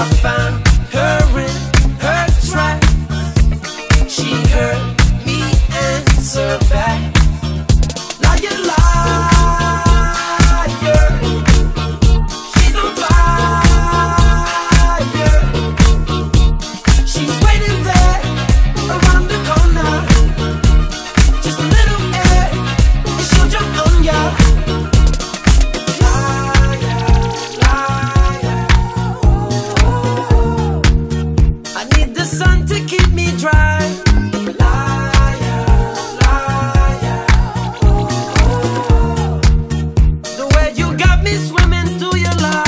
I found be swimming through your life.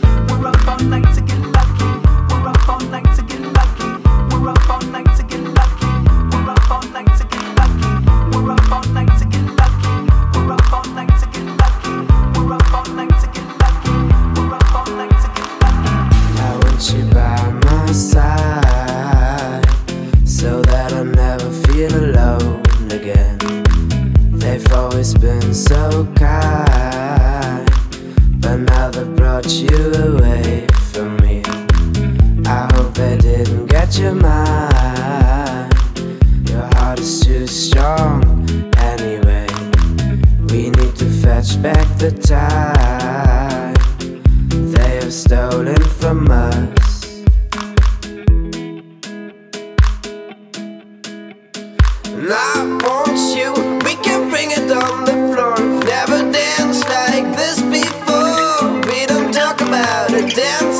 back the time they have stolen from us. And I want you, we can bring it on the floor. Never danced like this before. We don't talk about it, damn.